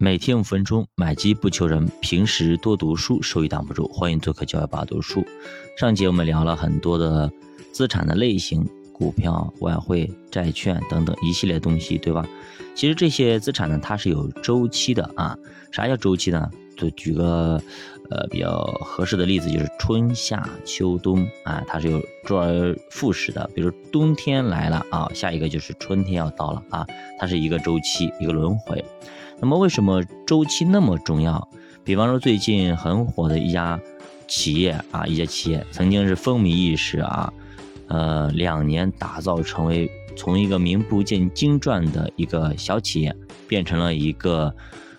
每天五分钟，买基不求人。平时多读书，收益挡不住。欢迎做客教育爸读书。上节我们聊了很多的资产的类型，股票、外汇、债券等等一系列东西，对吧？其实这些资产呢，它是有周期的啊。啥叫周期呢？就举个呃比较合适的例子，就是春夏秋冬啊，它是有周而复始的。比如冬天来了啊，下一个就是春天要到了啊，它是一个周期，一个轮回。那么为什么周期那么重要？比方说最近很火的一家企业啊，一家企业曾经是风靡一时啊，呃，两年打造成为从一个名不见经传的一个小企业，变成了一个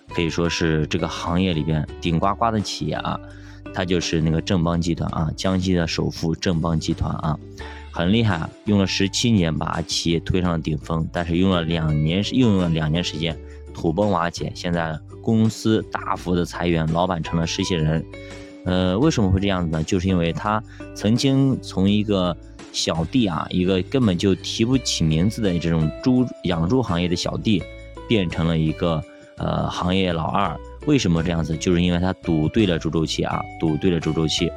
可以说是这个行业里边顶呱呱的企业啊，它就是那个正邦集团啊，江西的首富正邦集团啊，很厉害，用了十七年把企业推上了顶峰，但是用了两年，又用了两年时间。土崩瓦解，现在公司大幅的裁员，老板成了实习人。呃，为什么会这样子呢？就是因为他曾经从一个小弟啊，一个根本就提不起名字的这种猪养猪行业的小弟，变成了一个呃行业老二。为什么这样子？就是因为他赌对了猪周期啊，赌对了猪周期。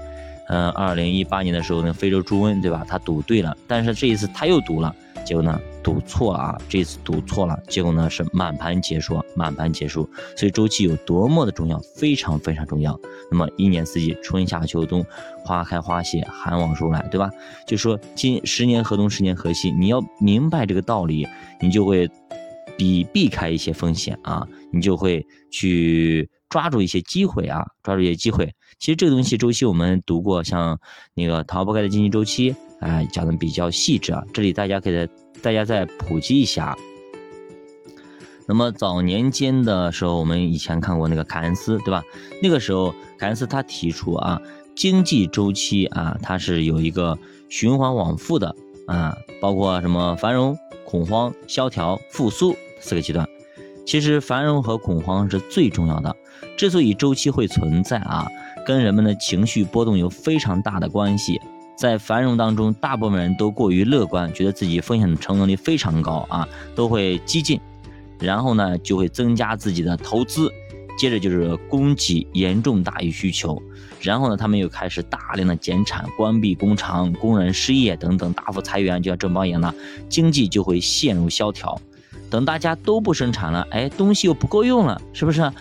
嗯，二零一八年的时候，呢非洲猪瘟，对吧？他赌对了，但是这一次他又赌了，结果呢，赌错啊！这次赌错了，结果呢是满盘皆输，满盘皆输。所以周期有多么的重要，非常非常重要。那么一年四季，春夏秋冬，花开花谢，寒往暑来，对吧？就说今十年河东，十年河西，你要明白这个道理，你就会避避开一些风险啊，你就会去。抓住一些机会啊，抓住一些机会。其实这个东西周期我们读过，像那个《逃不开的经济周期》，哎，讲的比较细致啊。这里大家可以大家再普及一下。那么早年间的时候，我们以前看过那个凯恩斯，对吧？那个时候凯恩斯他提出啊，经济周期啊，它是有一个循环往复的啊，包括什么繁荣、恐慌、萧条、复苏四个阶段。其实繁荣和恐慌是最重要的。之所以周期会存在啊，跟人们的情绪波动有非常大的关系。在繁荣当中，大部分人都过于乐观，觉得自己风险承受能力非常高啊，都会激进，然后呢就会增加自己的投资，接着就是供给严重大于需求，然后呢他们又开始大量的减产、关闭工厂、工人失业等等，大幅裁员，就像正邦一样，经济就会陷入萧条。等大家都不生产了，哎，东西又不够用了，是不是？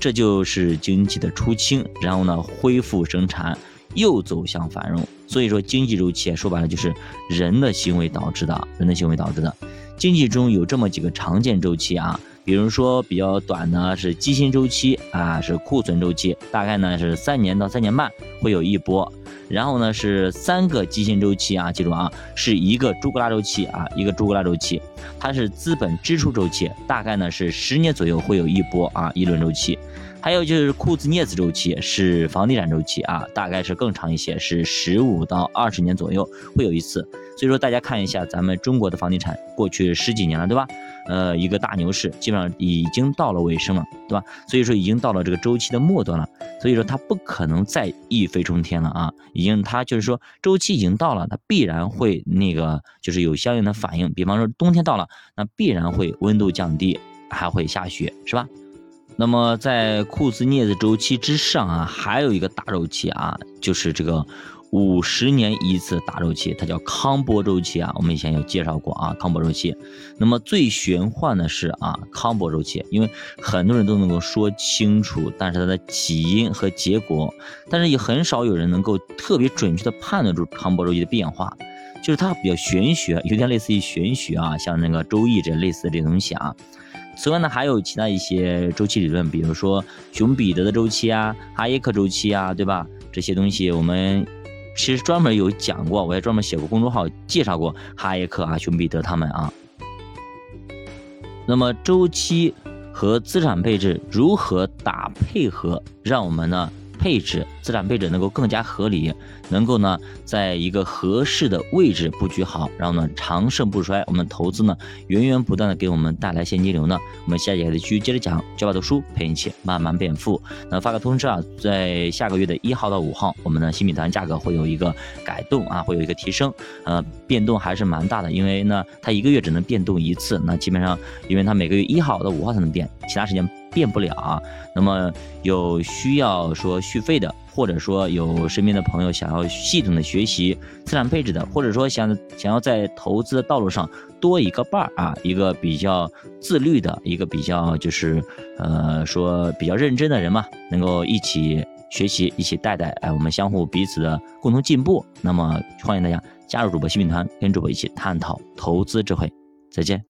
这就是经济的出清，然后呢，恢复生产，又走向繁荣。所以说，经济周期说白了就是人的行为导致的，人的行为导致的。经济中有这么几个常见周期啊，比如说比较短的是基薪周期啊，是库存周期，大概呢是三年到三年半会有一波。然后呢是三个基薪周期啊，记住啊，是一个朱古拉周期啊，一个朱古拉周期，它是资本支出周期，大概呢是十年左右会有一波啊，一轮周期。还有就是库兹涅茨周期是房地产周期啊，大概是更长一些，是十五到二十年左右会有一次。所以说大家看一下咱们中国的房地产，过去十几年了，对吧？呃，一个大牛市基本上已经到了尾声了，对吧？所以说已经到了这个周期的末端了，所以说它不可能再一飞冲天了啊！已因为它就是说周期已经到了，它必然会那个就是有相应的反应。比方说冬天到了，那必然会温度降低，还会下雪，是吧？那么在库兹涅的周期之上啊，还有一个大周期啊，就是这个。五十年一次大周期，它叫康波周期啊，我们以前有介绍过啊，康波周期。那么最玄幻的是啊，康波周期，因为很多人都能够说清楚，但是它的起因和结果，但是也很少有人能够特别准确的判断出康波周期的变化，就是它比较玄学，有点类似于玄学啊，像那个周易这类似的这东西啊。此外呢，还有其他一些周期理论，比如说熊彼得的周期啊，哈耶克周期啊，对吧？这些东西我们。其实专门有讲过，我也专门写过公众号介绍过哈耶克啊、熊彼得他们啊。那么周期和资产配置如何打配合，让我们呢？配置资产配置能够更加合理，能够呢在一个合适的位置布局好，然后呢长盛不衰，我们投资呢源源不断的给我们带来现金流呢。我们下节继续接着讲，教爸读书陪你一起慢慢变富。那发个通知啊，在下个月的一号到五号，我们的新米团价格会有一个改动啊，会有一个提升，呃，变动还是蛮大的，因为呢它一个月只能变动一次，那基本上因为它每个月一号到五号才能变，其他时间。变不了啊。那么有需要说续费的，或者说有身边的朋友想要系统的学习资产配置的，或者说想想要在投资的道路上多一个伴儿啊，一个比较自律的，一个比较就是呃说比较认真的人嘛，能够一起学习，一起带带，哎，我们相互彼此的共同进步。那么欢迎大家加入主播新品团，跟主播一起探讨投资智慧。再见。